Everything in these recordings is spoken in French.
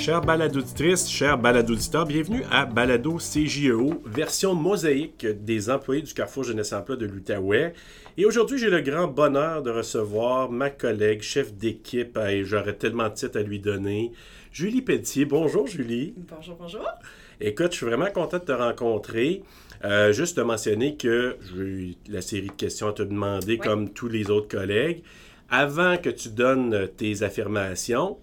Chers baladauditrices, chers baladoditeurs, bienvenue à Balado CJEO, version mosaïque des employés du Carrefour Jeunesse Emploi de l'Outaouais. Et aujourd'hui, j'ai le grand bonheur de recevoir ma collègue, chef d'équipe, et j'aurais tellement de titres à lui donner, Julie Pelletier. Bonjour, Julie. Bonjour, bonjour. Écoute, je suis vraiment content de te rencontrer. Euh, juste te mentionner que j'ai eu la série de questions à te demander, comme tous les autres collègues. Avant que tu donnes tes affirmations,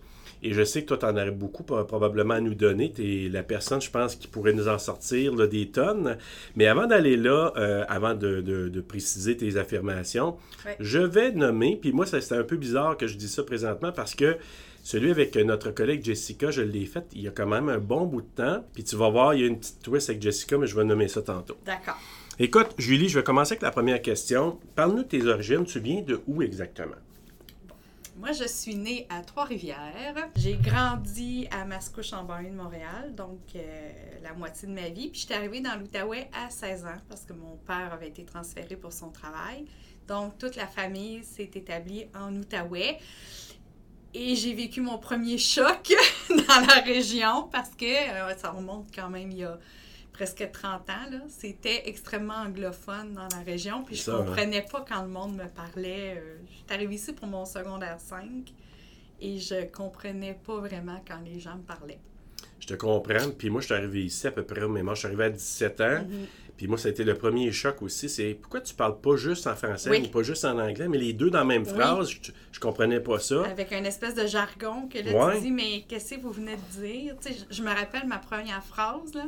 et je sais que toi, tu en aurais beaucoup probablement à nous donner. Tu es la personne, je pense, qui pourrait nous en sortir des tonnes. Mais avant d'aller là, euh, avant de, préciser tes affirmations, je vais nommer, puis moi, c'est un peu bizarre que je dis ça présentement parce que celui avec notre collègue Jessica, je l'ai fait il y a quand même un bon bout de temps. Puis tu vas voir, il y a une petite twist avec Jessica, mais je vais nommer ça tantôt. D'accord. Écoute, Julie, je vais commencer avec la première question. Parle-nous de tes origines. Tu viens de où exactement? Moi, je suis née à Trois-Rivières. J'ai grandi à Mascouche en banlieue de Montréal, donc euh, la moitié de ma vie. Puis je suis arrivée dans l'Outaouais à 16 ans parce que mon père avait été transféré pour son travail. Donc toute la famille s'est établie en Outaouais. Et j'ai vécu mon premier choc dans la région parce que euh, ça remonte quand même il y a presque 30 ans, c'était extrêmement anglophone dans la région. Puis je ne hein. comprenais pas quand le monde me parlait. Euh, je suis arrivée ici pour mon secondaire 5 et je comprenais pas vraiment quand les gens me parlaient. Je te comprends. Puis moi, je suis arrivé ici à peu près au même âge. Je suis arrivé à 17 ans. Mhm. Puis moi, ça a été le premier choc aussi. C'est pourquoi tu parles pas juste en français ou pas juste en anglais, mais les deux dans la même phrase? Je, je, comprenais pas ça. Avec un espèce de jargon que là, tu dis, mais qu'est-ce que vous venez de dire? Tu sais, je, me rappelle ma première phrase. Là.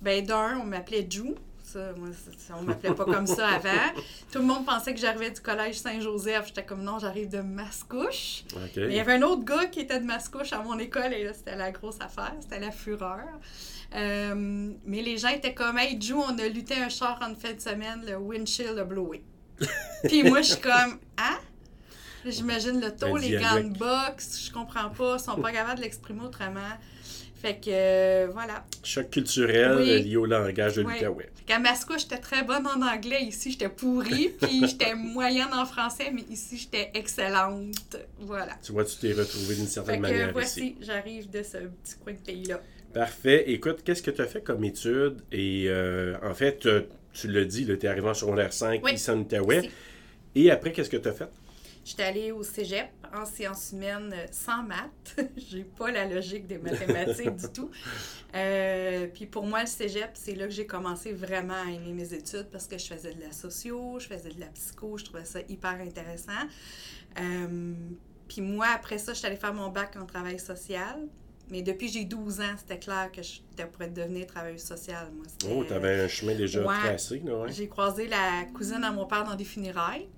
Ben, d'un, on m'appelait Jou. Ça, moi, on m'appelait pas comme ça avant. Tout le monde pensait que j'arrivais du collège Saint-Joseph. J'étais comme non, j'arrive de Mascouche. Mais il y avait un autre gars qui était de Mascouche à mon école et là, c'était la grosse affaire. C'était la fureur. Euh, mais les gens étaient comme Hey, Jou, on a lutté un char en fin de semaine, le windshield a blowé. Puis moi, je suis comme Hein? J'imagine le taux, les gants de boxe, je comprends pas, ils sont pas capables de l'exprimer autrement. Fait que, euh, voilà. Choc culturel lié au langage de oui. l'Outaouais. À Mascouche, j'étais très bonne en anglais. Ici, j'étais pourrie. puis j'étais moyenne en français, mais ici, j'étais excellente. Voilà. Tu vois, tu t'es retrouvée d'une certaine fait que, manière voici, j'arrive de ce petit coin de pays-là. Parfait. Écoute, qu'est-ce que tu as fait comme étude? Et euh, en fait, tu l'as dit, tu es arrivé en secondaire 5 ici en Outaouais. Et après, qu'est-ce que tu as fait? J'étais allée au cégep en sciences humaines sans maths. J'ai pas la logique des mathématiques du tout. Euh, puis pour moi, le cégep, c'est là que j'ai commencé vraiment à aimer mes études parce que je faisais de la socio, je faisais de la psycho, je trouvais ça hyper intéressant. Euh, puis moi, après ça, je suis allée faire mon bac en travail social. Mais depuis j'ai 12 ans, c'était clair que j'étais pour devenir travailleuse sociale. Moi, oh, tu avais un chemin déjà tracé, là, J'ai croisé la cousine à mon père dans des funérailles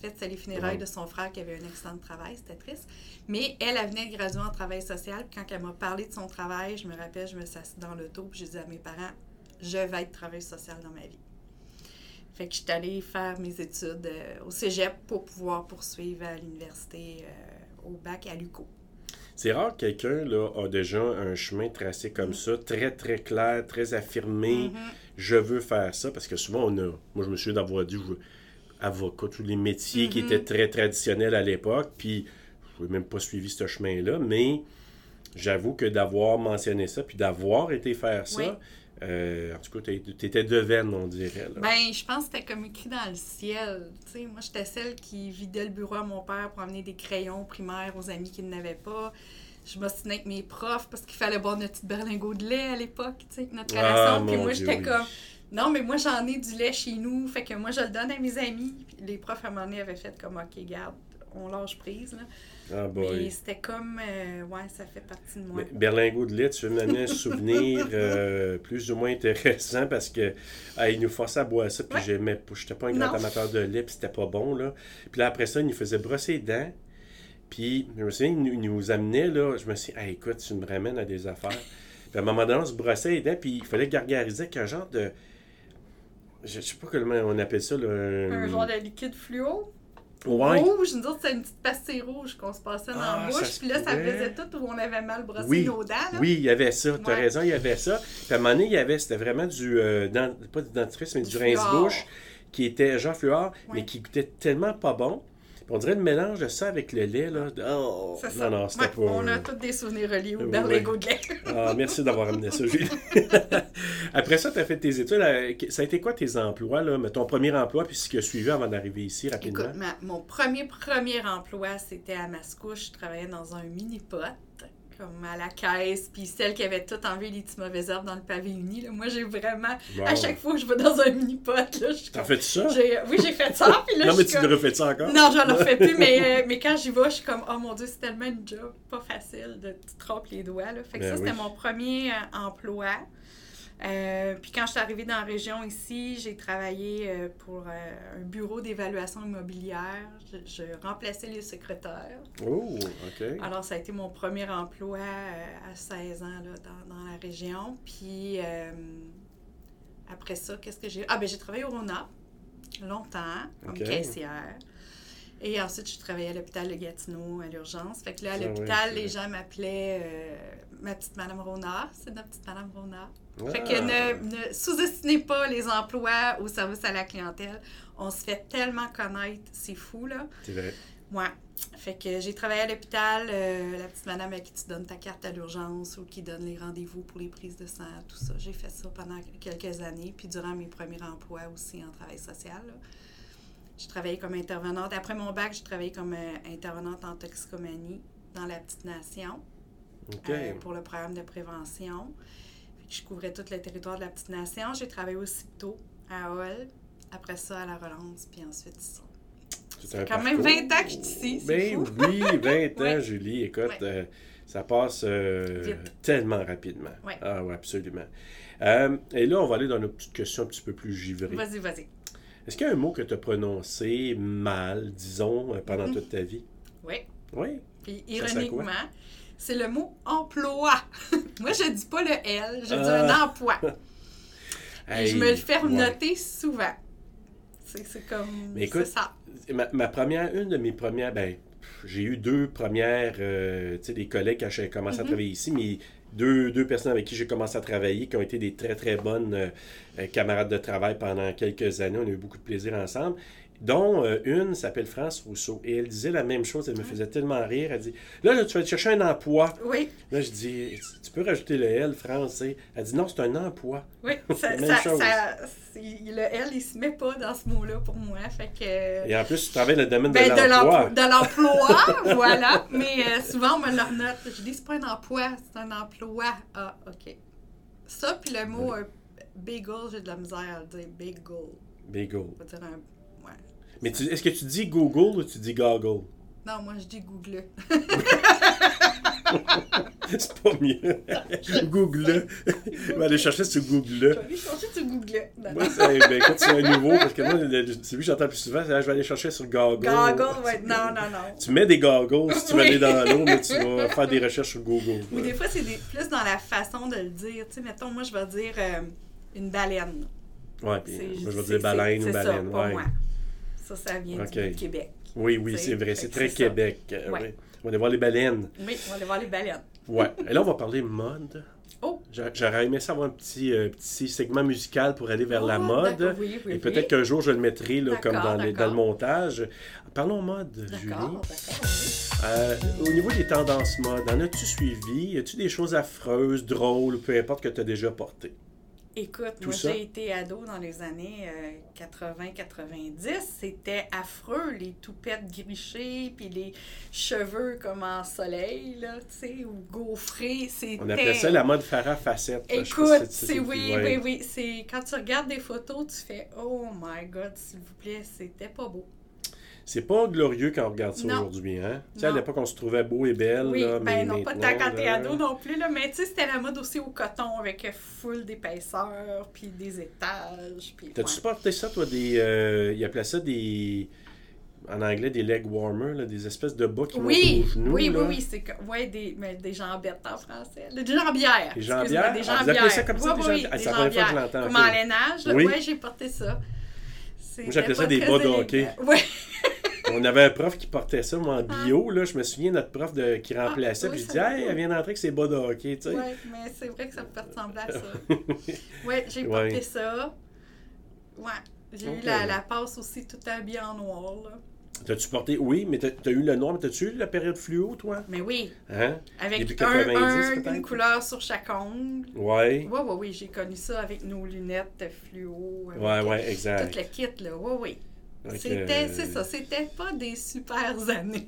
fait, c'est les funérailles de son frère qui avait un accident de travail. C'était triste. Mais elle, elle venait de graduer en travail social. Puis quand elle m'a parlé de son travail, je me rappelle, je me suis assise dans l'auto. Puis j'ai dit à mes parents, je vais être travailleuse sociale dans ma vie. Fait que je suis allée faire mes études euh, au cégep pour pouvoir poursuivre à l'université euh, au bac à l'UCO. C'est rare que quelqu'un a déjà un chemin tracé comme ça, très très clair, très affirmé. Mm-hmm. Je veux faire ça parce que souvent on a. Moi, je me souviens d'avoir dit je veux, avocat, tous les métiers qui étaient mm-hmm. très traditionnels à l'époque. Puis, je n'ai même pas suivi ce chemin-là, mais j'avoue que d'avoir mentionné ça, puis d'avoir été faire ça, euh, en tout cas, tu étais devine, on dirait. Ben, je pense que c'était comme écrit dans le ciel. sais, moi, j'étais celle qui vidait le bureau à mon père pour amener des crayons primaires aux amis qui n'avaient pas. Je m'ostinais avec mes profs parce qu'il fallait boire notre petit berlingot de lait à l'époque, notre ah, relation. puis moi, j'étais comme non, mais moi, j'en ai du lait chez nous. Fait que moi, je le donne à mes amis. les profs, à un moment donné, avaient fait comme, OK, garde, on lâche prise. Là. Ah boy. Mais c'était comme, euh, ouais, ça fait partie de moi. Berlingot de lait, tu veux m'amener un souvenir euh, plus ou moins intéressant parce que il nous forçait à boire ça, puis j'aimais. J'étais pas un grand amateur de lait, puis c'était pas bon, là. Puis là, après ça, il nous faisait brosser les dents. Puis, je me souviens, il nous, amenait, là. Je me suis dit, ah, écoute, tu me ramènes à des affaires. puis à un moment donné, on se brossait les dents, puis il fallait gargariser avec un genre de je sais pas comment on appelle ça. Là, un... genre de liquide fluo? Ouais. Rouge, nous autres, c'était une petite pastille rouge qu'on se passait dans la ah, bouche. Puis là, ça faisait tout où on avait mal brossé nos dents. Oui, il y avait ça. Tu as raison, il y avait ça. Puis à un moment donné, il y avait, c'était vraiment du, euh, pas du dentifrice, mais du, rince-bouche qui était genre fluor, mais qui goûtait tellement pas bon. On dirait le mélange de ça avec le lait, là. Oh, non, non, c'était pas... On a tous des souvenirs reliés au berlingot de lait. ah, merci d'avoir amené ça, Julie. Après ça, tu as fait tes études. Ça a été quoi tes emplois, là? Ton premier emploi, puis ce qui a suivi avant d'arriver ici, rapidement? Écoute, mon premier, premier emploi, c'était à Mascouche. Je travaillais dans un mini-pot comme à la caisse, puis celle qui avait tout enlevé les petits mauvaises herbes dans le pavé uni. Là. Moi, j'ai vraiment, à chaque fois que je vais dans un mini-pot, là, je T'as fait ça? Oui, j'ai fait ça. Puis là, non, mais tu comme... refait ça encore? Non, je le refais plus, mais, euh, mais quand j'y vais, je suis comme, oh mon Dieu, c'est tellement une job pas facile de te tromper les doigts. Là. Fait que ben ça, c'était mon premier euh, emploi. Euh, puis quand je suis arrivée dans la région ici, j'ai travaillé euh, pour euh, un bureau d'évaluation immobilière. Je, remplaçais les secrétaires. Oh, OK. Alors, ça a été mon premier emploi à 16 ans là, dans, dans, la région. Puis après ça, qu'est-ce que j'ai... Ah, ben j'ai travaillé au RONA longtemps comme caissière. Et ensuite, je travaillais à l'hôpital de Gatineau à l'urgence. Fait que là, à l'hôpital, les gens m'appelaient ma petite Madame Rona. C'est notre petite Madame Rona. Fait que ne, sous-estimez pas les emplois au service à la clientèle. On se fait tellement connaître, c'est fou, là. C'est vrai. Ouais. Fait que j'ai travaillé à l'hôpital, euh, la petite madame à qui tu donnes ta carte à l'urgence ou qui donne les rendez-vous pour les prises de sang, tout ça. J'ai fait ça pendant quelques années, puis durant mes premiers emplois aussi en travail social. J'ai travaillé comme intervenante. Après mon bac, j'ai travaillé comme euh, intervenante en toxicomanie dans la petite nation euh, pour le programme de prévention je couvrais tout le territoire de la petite nation. J'ai travaillé aussi tôt à Hall, après ça à la Relance, puis ensuite ici. C'est quand même 20 ans que je suis ici. Ben oui, 20 ans, Julie. Écoute, euh, ça passe euh, tellement rapidement. Ah oui, absolument. Euh, et là, on va aller dans une petite question un petit peu plus givrée. Vas-y, vas-y. Est-ce qu'il y a un mot que tu as prononcé mal, disons, pendant mm-hmm. toute ta vie? Oui. Oui? Puis ironiquement, c'est le mot emploi. Moi, je dis pas le L, je dis un ah. emploi. Et je me le fais noter souvent. C'est comme. Mais écoute, ça. Ma, première, une de mes premières, ben, j'ai eu deux premières, euh, tu sais, des collègues quand j'ai commencé à mm-hmm. travailler ici, mais deux, deux, personnes avec qui j'ai commencé à travailler qui ont été des très, très bonnes euh, camarades de travail pendant quelques années. On a eu beaucoup de plaisir ensemble dont euh, une s'appelle France Rousseau. Et elle disait la même chose, elle me faisait tellement rire. Elle dit Là, tu vas chercher un emploi. Oui. Là, je dis Tu peux rajouter le L, France. Elle dit Non, c'est un emploi. Oui, ça, ça, le L, il se met pas dans ce mot-là pour moi. Fait que... Et en plus, tu travailles dans le domaine ben, de l'emploi. De l'emploi, voilà. Mais euh, souvent, on me le note. Je dis C'est pas un emploi, c'est un emploi. Ah, OK. Ça, puis le mot euh, bagel, j'ai de la misère à le dire. Bagel. Bagel. On va dire un mais est-ce que tu dis Google ou tu dis Goggle? Non, moi je dis Google. c'est pas mieux. Google. Je vais aller chercher sur Google. Je vais aller chercher sur Google. Moi, c'est ben, écoute, c'est un nouveau, parce que moi, c'est lui que j'entends plus souvent, c'est je vais aller chercher sur Google. Goggle, ouais. Non, non, non. Tu mets des goggles si tu veux aller dans l'eau, mais tu vas faire des recherches sur Google. Ou des fois, c'est plus dans la façon de le dire. Tu sais, mettons, moi, je vais dire euh, une baleine. Ouais, puis moi, je vais dire baleine ou baleine. Ça, ouais. moi. Ça, ça vient du Québec. Oui, oui, c'est vrai. C'est très Québec. Euh, on va aller voir les baleines. Oui, on va aller voir les baleines. Oui. Et là, on va parler mode. Oh. J'aurais aimé savoir un petit, euh, petit segment musical pour aller vers la oh, mode. Oui, oui, Et peut-être qu'un jour, je le mettrai là, comme dans, dans, le montage. Parlons mode, Julie. Euh, au niveau des tendances mode, en as-tu suivi? As-tu des choses affreuses, drôles, peu importe que tu as déjà portées? Écoute, moi j'ai été ado dans les années 80-90. Euh, C'était affreux, les toupettes grichées, puis les cheveux comme en soleil, là, tu sais, ou gaufrés. On appelait ça la mode Farah facette. Écoute, c'est oui, oui, oui. C'est quand tu regardes des photos, tu fais Oh my God, s'il vous plaît, c'était pas beau. C'est pas glorieux quand on regarde ça aujourd'hui, hein? Tu sais, à l'époque, on se trouvait beau et belle. Oui, là, ben non, pas tant quand t'es ado non plus, là, mais tu sais, c'était la mode aussi au coton avec full d'épaisseur, puis des étages. Puis, T'as-tu supporté ça, toi, des. Euh, il appelait ça des. En anglais, des leg warmers, là, des espèces de bas qui oui, montent aux genoux. Oui, oui, oui, c'est ouais, des, mais des jambettes en français. Des jambières. Des jambières? Des jambières. Ah, vous ça comme ça, oui, des, oui, C'est la première fois que je l'entends. Comme en lainage, oui. ouais, j'ai porté ça. Moi, j'appelais ça des bas de hockey. Oui. On avait un prof qui portait ça, moi, en ah. bio. Là, je me souviens, notre prof de, qui ah, remplaçait. puis je dis, hey, elle vient d'entrer avec ses bas de hockey. Tu sais. Oui, mais c'est vrai que ça peut ressembler à ça. oui, j'ai porté ça. Ouais. J'ai eu la, la, passe aussi tout habillée en noir. Là. T'as-tu porté, oui, mais t'as as eu le noir, mais t'as-tu eu la période fluo, toi? Mais oui. Hein? Avec un, 90, un- peut-être? une couleur sur chaque ongle. Ouais. Oui, oui, oui, j'ai connu ça avec nos lunettes fluo. avec, Ouais, ouais, Tout exact. le kit, là. Oui, oui. C'était, euh, c'est ça, c'était pas des super années.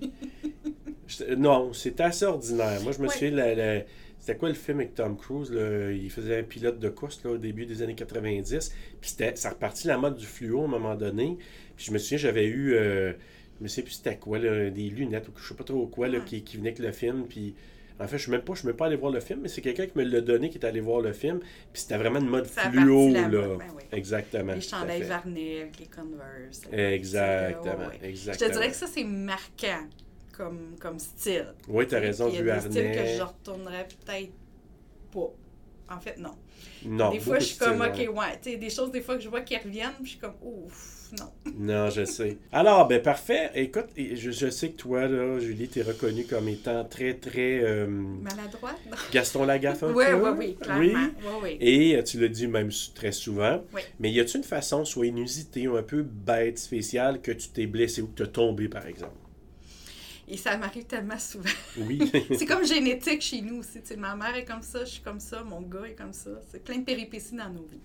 Non, c'était assez ordinaire. Moi, je me Ouais. souviens, la- la- c'était quoi le film avec Tom Cruise? Là? Il faisait un pilote de course là, au début des années 90. Puis c'était, ça repartit la mode du fluo à un moment donné. Puis je me souviens, j'avais eu, euh, je me sais plus c'était quoi, là, des lunettes ou je sais pas trop quoi, là, Ouais. qui, qui venaient avec le film. Puis en fait, je suis je suis même pas allé voir le film, mais c'est quelqu'un qui me l'a donné qui est allé voir le film. Puis c'était vraiment une mode Ça fluo, là. ben oui. Exactement. Les chandails avec les Converse. Exactement, Ouais, ouais. Je exactement. te dirais que ça, c'est marquant comme, comme style. Oui, t'as raison, Puis il du y a des styles que harnais. je retournerais peut-être pas. En fait, non. Non, des fois, je suis de comme, OK, ouais. Tu sais, des choses, des fois, que je vois qui reviennent, puis je suis comme, ouf, non. Non, je sais. Alors, ben parfait. Écoute, je, je sais que toi, là, Julie, t'es reconnue comme étant très, très euh, Maladroite? Gaston Lagaffe un Oui, peu? oui, oui, clairement. Oui. Oui, oui. Et euh, tu l'as dit même très souvent. Oui. Mais y a-t-il une façon, soit inusitée ou un peu bête, spéciale, que tu t'es blessé ou que tu as tombé, par exemple? Et ça m'arrive tellement souvent. Oui. c'est comme génétique chez nous aussi. Tu sais, ma mère est comme ça, je suis comme ça, mon gars est comme ça. C'est plein de péripéties dans nos vies.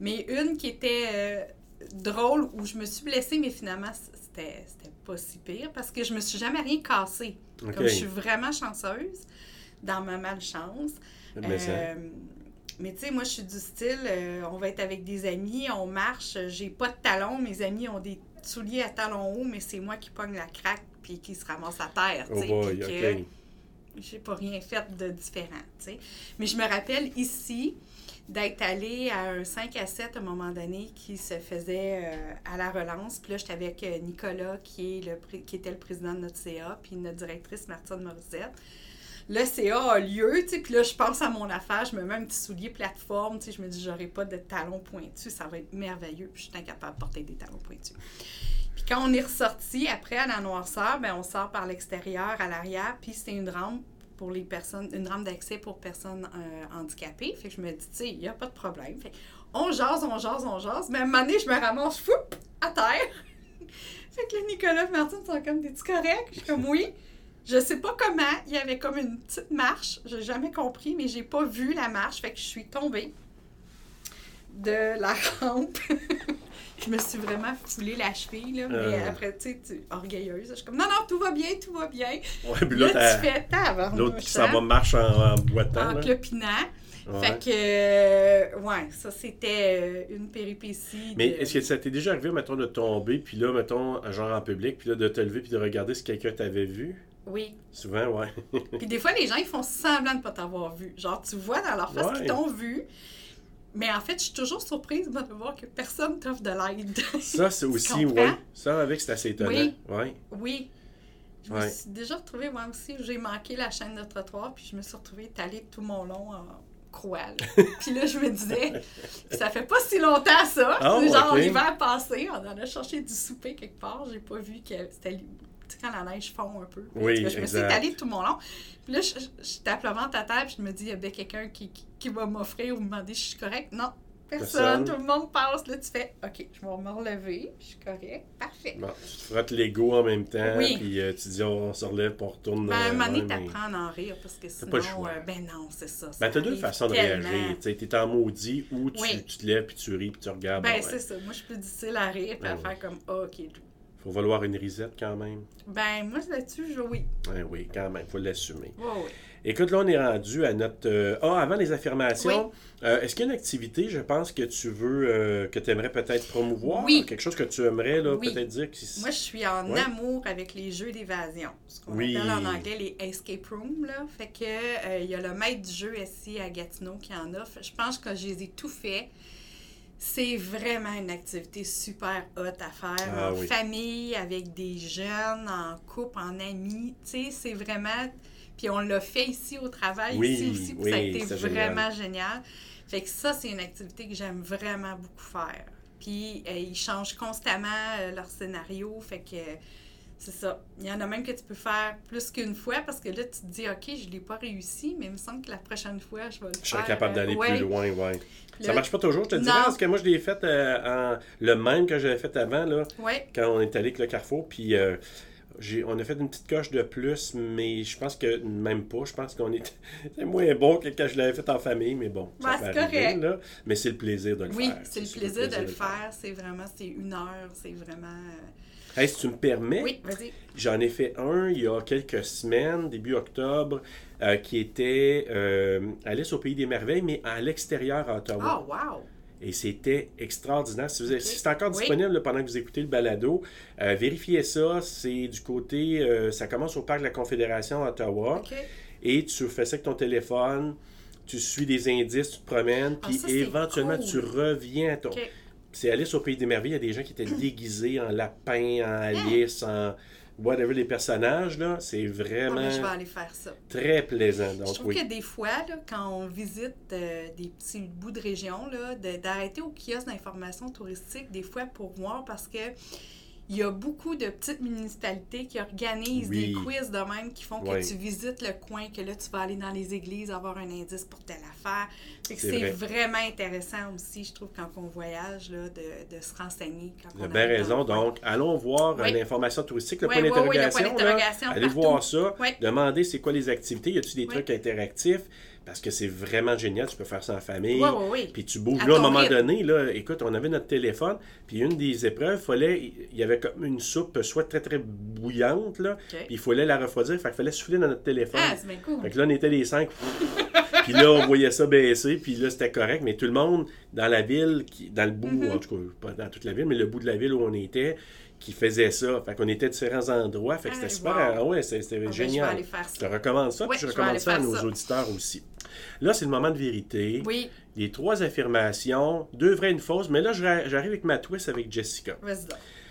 Mais une qui était euh, drôle, où je me suis blessée, mais finalement, c'était c'était pas si pire parce que je me suis jamais rien cassé. Comme je suis vraiment chanceuse dans ma malchance. Mais Euh, mais tu sais, moi, je suis du style, euh, on va être avec des amis, on marche, j'ai pas de talons, mes amis ont des souliers à talons hauts, mais c'est moi qui pogne la craque puis qui se ramasse à terre, tu Oh sais, boy, que j'ai pas rien fait de différent, sais. Mais je me rappelle ici d'être allée à un 5 à 7 à un moment donné qui se faisait euh, à la relance. Puis là, j'étais avec euh, Nicolas, qui, est le, qui était le président de notre CA, puis notre directrice Martine Morissette. Le CA a lieu, tu sais, puis là, je pense à mon affaire, je me mets un petit soulier plateforme, tu sais, je me dis, j'aurai pas de talons pointus, ça va être merveilleux, puis je suis incapable de porter des talons pointus. Puis quand on est ressorti, après, à la noirceur, ben, on sort par l'extérieur, à l'arrière, puis c'était une rampe pour les personnes, une rampe d'accès pour personnes euh, handicapées. Fait que je me dis, tu sais, il n'y a pas de problème. Fait on jase, on jase, on jase. Mais à un moment donné, je me ramasse, fou, à terre. fait que là, Nicolas et Martine sont comme, t'es-tu correct? Je suis comme, oui. Je sais pas comment, il y avait comme une petite marche, j'ai jamais compris, mais j'ai pas vu la marche, fait que je suis tombée de la rampe. je me suis vraiment foulé la cheville, là, mais Euh. après, tu sais, orgueilleuse, je suis comme, non, non, tout va bien, tout va bien. Ouais, puis Là, tu fais tabarnouche, l'autre qui hein, s'en va marche en, en boitant. en là. clopinant. Ouais. Fait que, euh, ouais, ça, c'était euh, une péripétie. Mais de- est-ce que ça t'est déjà arrivé, mettons, de tomber, puis là, mettons, genre en public, puis là, de te lever, puis de regarder si quelqu'un t'avait vu? Oui. Souvent, ouais. Puis des fois, les gens, ils font semblant de ne pas t'avoir vu. Genre, tu vois dans leur face Ouais. qu'ils t'ont vu. Mais en fait, je suis toujours surprise moi, de voir que personne t'offre de l'aide. Ça, c'est aussi, oui. Ça, avec, c'est assez étonnant. Oui. Ouais. oui. Je me suis déjà retrouvée, moi aussi, j'ai manqué la chaîne de trottoir, puis je me suis retrouvée étalée tout mon long en croix. là. puis là, je me disais, ça fait pas si longtemps ça. C'est genre l'hiver passé, on en a cherché du souper quelque part, j'ai pas vu que c'était. Quand la neige fond un peu. Oui, je me suis étalée tout mon long. Puis là, je, je, tape le ventre à terre, puis je me dis, il y a bien quelqu'un qui, qui, qui va m'offrir ou me demander si je suis correcte. Non, personne. Personne. Tout le monde passe. Là, tu fais, OK, je vais me relever, je suis correcte. Parfait. Bon, tu te frottes l'ego en même temps, Oui. puis euh, tu dis, on se relève, puis on retourne. Ben, à un euh, moment donné, t'apprends à en rire parce que sinon, pas le choix. euh, ben non, c'est ça. ça Ben, t'as deux façons de tellement. réagir. Tu t'es en maudit ou tu, Oui. tu te lèves, puis tu ris, puis tu regardes. Ben, bon, c'est ouais. ça. Moi, je suis plus difficile à rire puis à Ben faire comme, Ah, OK. Faut valoir une risette quand même. Ben, moi, là-dessus, je oui. Ben oui, quand même, faut l'assumer. Oui, oui. Écoute, là, on est rendu à notre. euh, Ah, avant les affirmations, euh, est-ce qu'il y a une activité, je pense, que tu veux, euh, que tu aimerais peut-être promouvoir? Oui. Quelque chose que tu aimerais, là, Oui. peut-être dire que Moi, je suis en Ouais. amour avec les jeux d'évasion. Ce qu'on Oui. appelle en anglais les escape rooms. Là. Fait que il y a le maître du jeu ici à Gatineau qui en offre. Je pense que je les ai tout fait. C'est vraiment une activité super hot à faire Ah en oui. famille, avec des jeunes, en couple, en amis. Tu sais, c'est vraiment. Puis on l'a fait ici au travail, Oui, ici aussi, puis ça a été vraiment génial. Fait que ça, c'est une activité que j'aime vraiment beaucoup faire. Puis euh, ils changent constamment euh, leur scénario, fait que C'est ça. Il y en a même que tu peux faire plus qu'une fois parce que là, tu te dis, OK, je ne l'ai pas réussi, mais il me semble que la prochaine fois, je vais le faire. Je serais capable d'aller plus loin, oui. Ça ne marche pas toujours, je te dis, parce que moi, je l'ai fait euh, en le même que j'avais fait avant, là, quand on est allé avec le Carrefour. Puis. Euh, on a fait une petite coche de plus, mais je pense que même pas. Je pense qu'on est moins bon que quand je l'avais fait en famille, mais bon. ça c'est correct. Là. Mais c'est le plaisir de le faire. Oui, c'est le, plaisir de le faire. C'est vraiment, c'est une heure, c'est vraiment. Euh, hey, si tu me permets, oui. J'en ai fait un il y a quelques semaines, début octobre, euh, qui était euh, Alice au Pays des Merveilles, mais à l'extérieur à Ottawa. Oh, wow! Et c'était extraordinaire. Si, c'est encore disponible pendant que vous écoutez le balado, euh, vérifiez ça. C'est du côté, euh, ça commence au parc de la Confédération à Ottawa. Et tu fais ça avec ton téléphone, tu suis des indices, tu te promènes, ah, puis éventuellement tu reviens à ton. C'est Alice au Pays des Merveilles. Il y a des gens qui étaient déguisés en lapin, en? Alice, en whatever les personnages, là, c'est vraiment. Ah, je vais aller faire ça. Très plaisant. je trouve que des fois, là, quand on visite euh, des petits bouts de région, d'arrêter au kiosque d'information touristique, des fois pour voir, parce que il y a beaucoup de petites municipalités qui organisent des quiz de même qui font que tu visites le coin, que là, tu vas aller dans les églises, avoir un indice pour telle affaire. C'est vraiment intéressant aussi, je trouve, quand on voyage, là, de, de se renseigner. Tu as bien raison. Donc, allons voir l'information touristique, le point d'interrogation. allez voir ça. Demandez c'est quoi les activités. Y a-t-il des trucs interactifs? Parce que c'est vraiment génial, tu peux faire ça en famille. Puis tu bouges. là, à un moment donné, là, écoute, on avait notre téléphone, puis une des épreuves, fallait, il y avait comme une soupe soit très très bouillante, là, puis il fallait la refroidir, fait qu'il fallait souffler dans notre téléphone. Ah, c'est bien cool. Fait que là, on était les cinq. puis là, on voyait ça baisser, puis là, c'était correct, mais tout le monde dans la ville, qui, dans le bout, mm-hmm. en tout cas, pas dans toute la ville, mais le bout de la ville où on était, qui faisait ça. Fait qu'on était à différents endroits. Fait que c'était super. Ah ouais, c'était ah ben, génial. Je, te recommande ça, puis je recommande ça à nos auditeurs aussi. Là, c'est le moment de vérité. Oui. Les trois affirmations, deux vraies et une fausse. Mais là, j'arrive avec ma twist avec Jessica.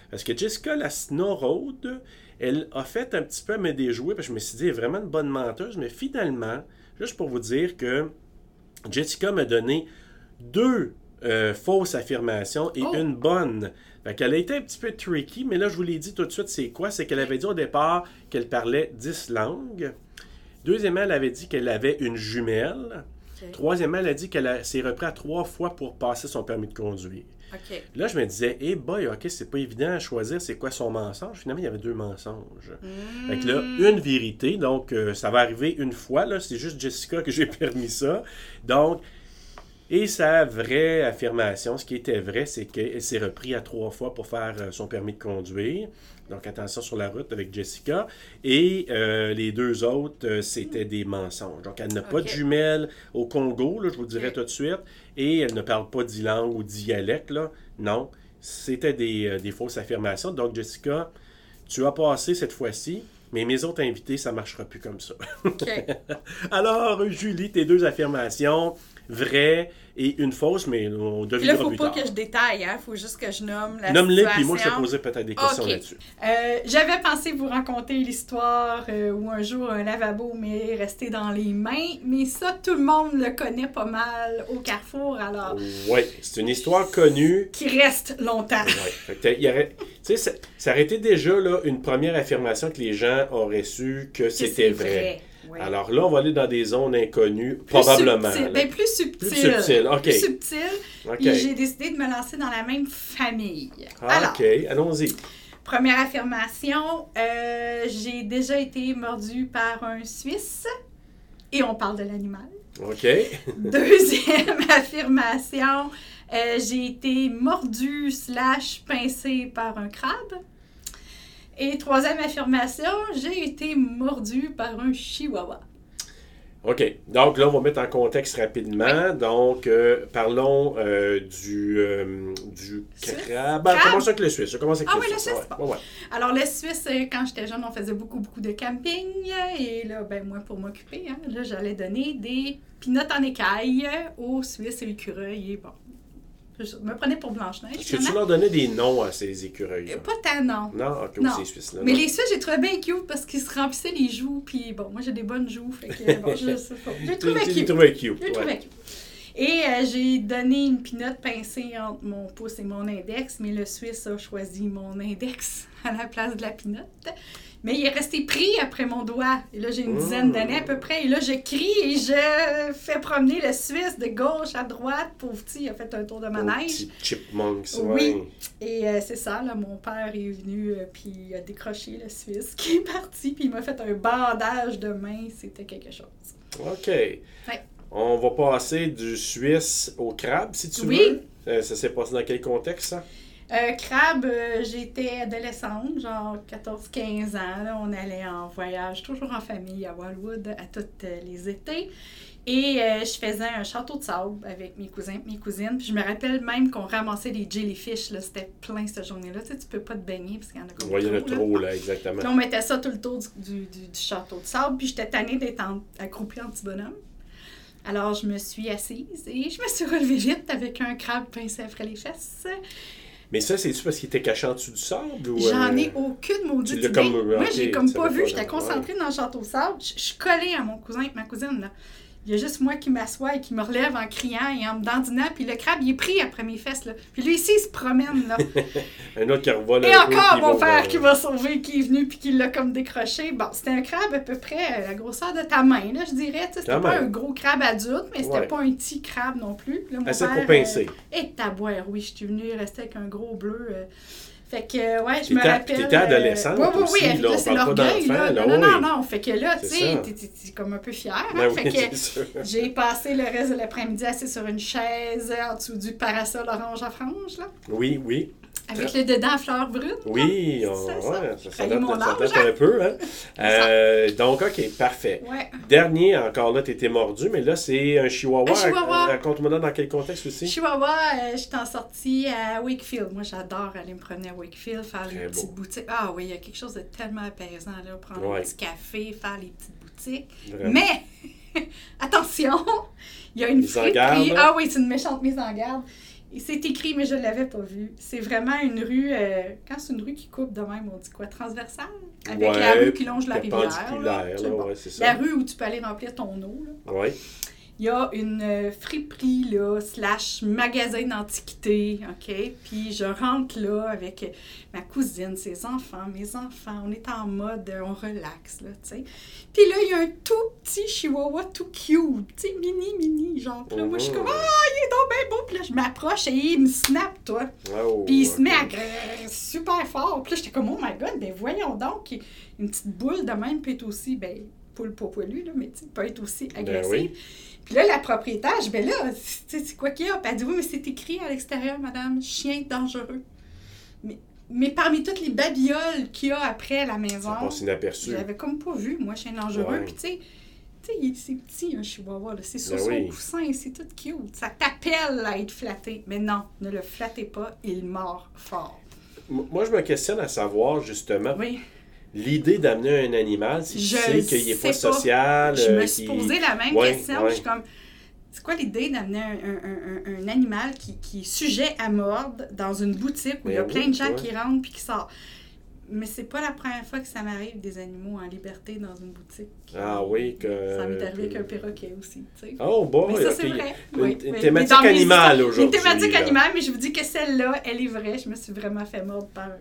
Parce que Jessica, la Snow Road, elle a fait un petit peu me déjouer, parce que je me suis dit, elle est vraiment une bonne menteuse. Mais finalement, juste pour vous dire que Jessica m'a donné deux euh, fausses affirmations et oh. une bonne. Fait qu'elle a été un petit peu tricky, mais là, je vous l'ai dit tout de suite, c'est quoi? C'est qu'elle avait dit au départ qu'elle parlait 10 langues. Deuxièmement, elle avait dit qu'elle avait une jumelle. Troisièmement, elle a dit qu'elle s'est repris à trois fois pour passer son permis de conduire. Là, je me disais, eh boy, ok, c'est pas évident à choisir c'est quoi son mensonge? Finalement, il y avait deux mensonges. Fait que là, hmm. une vérité, donc euh, ça va arriver une fois, là, c'est juste Jessica que j'ai permis ça. Donc, et sa vraie affirmation, ce qui était vrai, c'est qu'elle s'est repris à trois fois pour faire euh, son permis de conduire. Donc attention sur la route avec Jessica. Et euh, les deux autres, euh, c'était des mensonges. Donc elle n'a pas de jumelles au Congo, là, je vous dirais tout de suite. Et elle ne parle pas dix langues ou dialecte. Là. Non, c'était des, des fausses affirmations. Donc Jessica, tu as passé cette fois-ci. Mais mes autres invités, ça ne marchera plus comme ça. Alors, Julie, tes deux affirmations, vraies et une fausse, mais on devinera plus tard. Là, il faut pas que je détaille, hein? faut juste que je nomme la Nomme-les, puis moi, je vais poser peut-être des questions là-dessus. Euh, J'avais pensé vous raconter l'histoire euh, où un jour, un lavabo m'est resté dans les mains, mais ça, tout le monde le connaît pas mal au Carrefour, alors... Oui, c'est une histoire connue. Qui reste longtemps. Oui, tu sais, ça, ça, aurait été déjà là, une première affirmation que les gens auraient su que, c'était vrai. Alors là, on va aller dans des zones inconnues, probablement. Subtil. Ben, plus subtil. Plus subtil, OK. Plus subtil. j'ai décidé de me lancer dans la même famille. Ah, OK, allons-y. Première affirmation, euh, j'ai déjà été mordu par un Suisse. Et on parle de l'animal. OK. Deuxième affirmation, euh, j'ai été mordu slash pincé par un crabe. Et troisième affirmation, j'ai été mordu par un chihuahua. OK. Donc là, on va mettre en contexte rapidement. Donc, euh, parlons euh, du, euh, du crabe. Ben, commence avec le Suisse? Ah, le oui, Suisse? le Suisse. Alors, le Suisse, quand j'étais jeune, on faisait beaucoup, beaucoup de camping. Et là, ben, moi, pour m'occuper, hein, là, j'allais donner des pinottes en écaille aux Suisses et l'écureuil. Et bon, je me prenais pour Blanche-Neige. Est-ce que tu leur donnais des noms à ces écureuils? Pas tant, non. Non, ok, non. ces Suisses-là. Mais les Suisses, j'ai trouvé bien cute parce qu'ils se remplissaient les joues. Puis bon, moi, j'ai des bonnes joues. Fait que bon, je, cute. J'ai trouvé cute. Et euh, j'ai donné une pinotte pincée entre mon pouce et mon index, mais le Suisse a choisi mon index à la place de la pinotte. Mais il est resté pris après mon doigt. Et là, j'ai une dizaine mmh. d'années à peu près. Et là, je crie et je fais promener le Suisse de gauche à droite. Pauvre petit, il a fait un tour de manège. chipmunks, Oui. Et euh, c'est ça, là, mon père est venu, euh, puis il a décroché le Suisse qui est parti, puis il m'a fait un bandage de main. C'était quelque chose. OK. On va passer du Suisse au crabe, si tu veux. Euh, ça s'est passé dans quel contexte, ça? Euh, crabe, euh, j'étais adolescente, genre 14-15 ans. on allait en voyage, toujours en famille à Wildwood, à tous les étés. Et je faisais un château de sable avec mes cousins mes cousines. Puis je me rappelle même qu'on ramassait des jellyfish. C'était plein cette journée-là. Tu sais, tu peux pas te baigner parce qu'il y en a comme y en a trop, là, exactement. Puis on mettait ça tout le tour du, du, château de sable. Puis j'étais tannée d'être accroupie en petit bonhomme. Alors, je me suis assise et je me suis relevée vite avec un crabe pincé après les fesses. Mais ça, c'est-tu parce qu'il était caché en dessous du sable? ou J'en ai euh, aucune maudite idée. Comme... Moi, j'ai comme pas vu. J'étais concentrée dans le château de sable. Je suis collée à mon cousin et ma cousine, là. Il y a juste moi qui m'assois et qui me relève en criant et en me dandinant. Puis le crabe, il est pris après mes fesses. Là. Puis lui, ici, il se promène. Là. un autre qui revole Et encore mon père qui va sauver, qui est venu puis qui l'a comme décroché. Bon, c'était un crabe à peu près la grosseur de ta main, là, je dirais. C'était pas un gros crabe adulte, mais c'était pas un petit crabe non plus. Là, mon Assez pour pincer. Euh, et ta boire, oui. Je suis venue rester avec un gros bleu. Euh, fait que, ouais, je me rappelle. T'étais euh, adolescente. oui, oui, oui. Là, c'est l'orgueil. Là. Non, non, non, Fait que là, tu sais, t'es comme un peu fière. Hein? Ben fait que j'ai passé le reste de l'après-midi assis sur une chaise en dessous du parasol orange à franges. Là. Oui, oui. Avec le dedans à fleurs brutes. Oui, on, ça, ouais, ça, ça, date, un peu. Hein? euh, donc, OK, parfait. Dernier, encore là, tu étais mordu, mais là, c'est un chihuahua. Un chihuahua. Raconte-moi dans quel contexte aussi? Chihuahua, euh, je t'en sorti à Wakefield. Moi, j'adore aller me promener à Wakefield, faire les petites boutiques. Ah oui, il y a quelque chose de tellement apaisant, là, prendre un petit café, faire les petites boutiques. Mais, attention, il y a une friperie. Ah oui, c'est une méchante mise en garde. C'est écrit, mais je ne l'avais pas vu. C'est vraiment une rue. Euh, quand c'est une rue qui coupe de même, on dit quoi? Transversale? Avec la rue qui longe la rivière. Là, ouais, ça. La rue où tu peux aller remplir ton eau. Oui il y a une euh, friperie, là, slash magasin d'antiquité, OK? Puis je rentre là avec ma cousine, ses enfants, mes enfants. On est en mode, euh, on relaxe, là, tu sais. Puis là, il y a un tout petit chihuahua tout cute, tu sais, mini, mini, genre. Puis là, moi, je suis comme, oh. ah, il est donc bien beau. Puis là, je m'approche et il me snap, toi. puis il se met à super fort. Puis là, j'étais comme, oh my god, ben voyons donc, une petite boule de même peut être aussi, ben, poule pas poilu, là, mais peut être aussi ben agressive. Puis là, la propriétaire, je vais là, c'est quoi qu'il y a? Puis elle dit, oui, mais c'est écrit à l'extérieur, madame, chien dangereux. Mais, mais parmi toutes les babioles qu'il y a après la maison, ça inaperçu. J'avais comme pas vu, moi, chien dangereux. Puis tu sais, c'est petit, un chihuahua. C'est sur ben son coussin, c'est tout cute. Ça t'appelle à être flatté. Mais non, ne le flattez pas, il mord fort. Moi, je me questionne à savoir, justement, oui l'idée d'amener un animal, si tu sais qu'il n'est pas, social. Je me euh, suis posé la même question. Je suis comme, c'est quoi l'idée d'amener un, un, un, animal qui, qui, est sujet à mordre dans une boutique où il y a plein de gens qui rentrent puis qui sortent? Mais c'est pas la première fois que ça m'arrive des animaux en liberté dans une boutique. Ah oui, que. Ça m'est arrivé avec un perroquet aussi, tu sais. Oh, bon, mais ça, c'est vrai. Une, thématique animale aujourd'hui. Une thématique animale, mais je vous dis que celle-là, elle est vraie. Je me suis vraiment fait mordre par un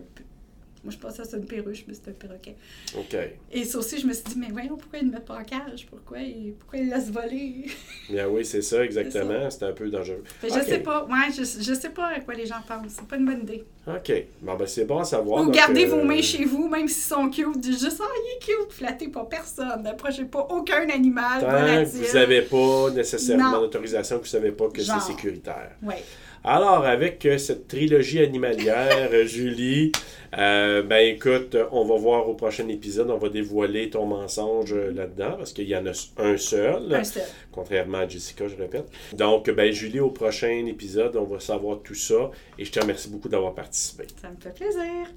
moi, je pensais que c'était une perruche, mais c'était un perroquet. OK. Et ça aussi, je me suis dit, mais voyons, pourquoi ils ne mettent pas en cage? Pourquoi ils, pourquoi ils laissent voler? Bien oui, c'est ça, exactement. C'était un peu dangereux. Je ne sais pas. Ouais, je, je sais pas à quoi les gens pensent. C'est pas une bonne idée. OK. Bon, ben, c'est bon à savoir. Ou gardez vos euh, mains chez vous, même s'ils sont cute. Juste, ah, il est cute. Flattez pas personne. N'approchez pas aucun animal. Tant vous n'avez pas nécessairement d'autorisation, que vous ne savez pas que c'est sécuritaire. Oui. Alors, avec euh, cette trilogie animalière, euh, Julie, euh, ben écoute, on va voir au prochain épisode, on va dévoiler ton mensonge là-dedans, parce qu'il y en a un seul, un seul, contrairement à Jessica, je répète. Donc, ben Julie, au prochain épisode, on va savoir tout ça, et je te remercie beaucoup d'avoir participé. Ça me fait plaisir.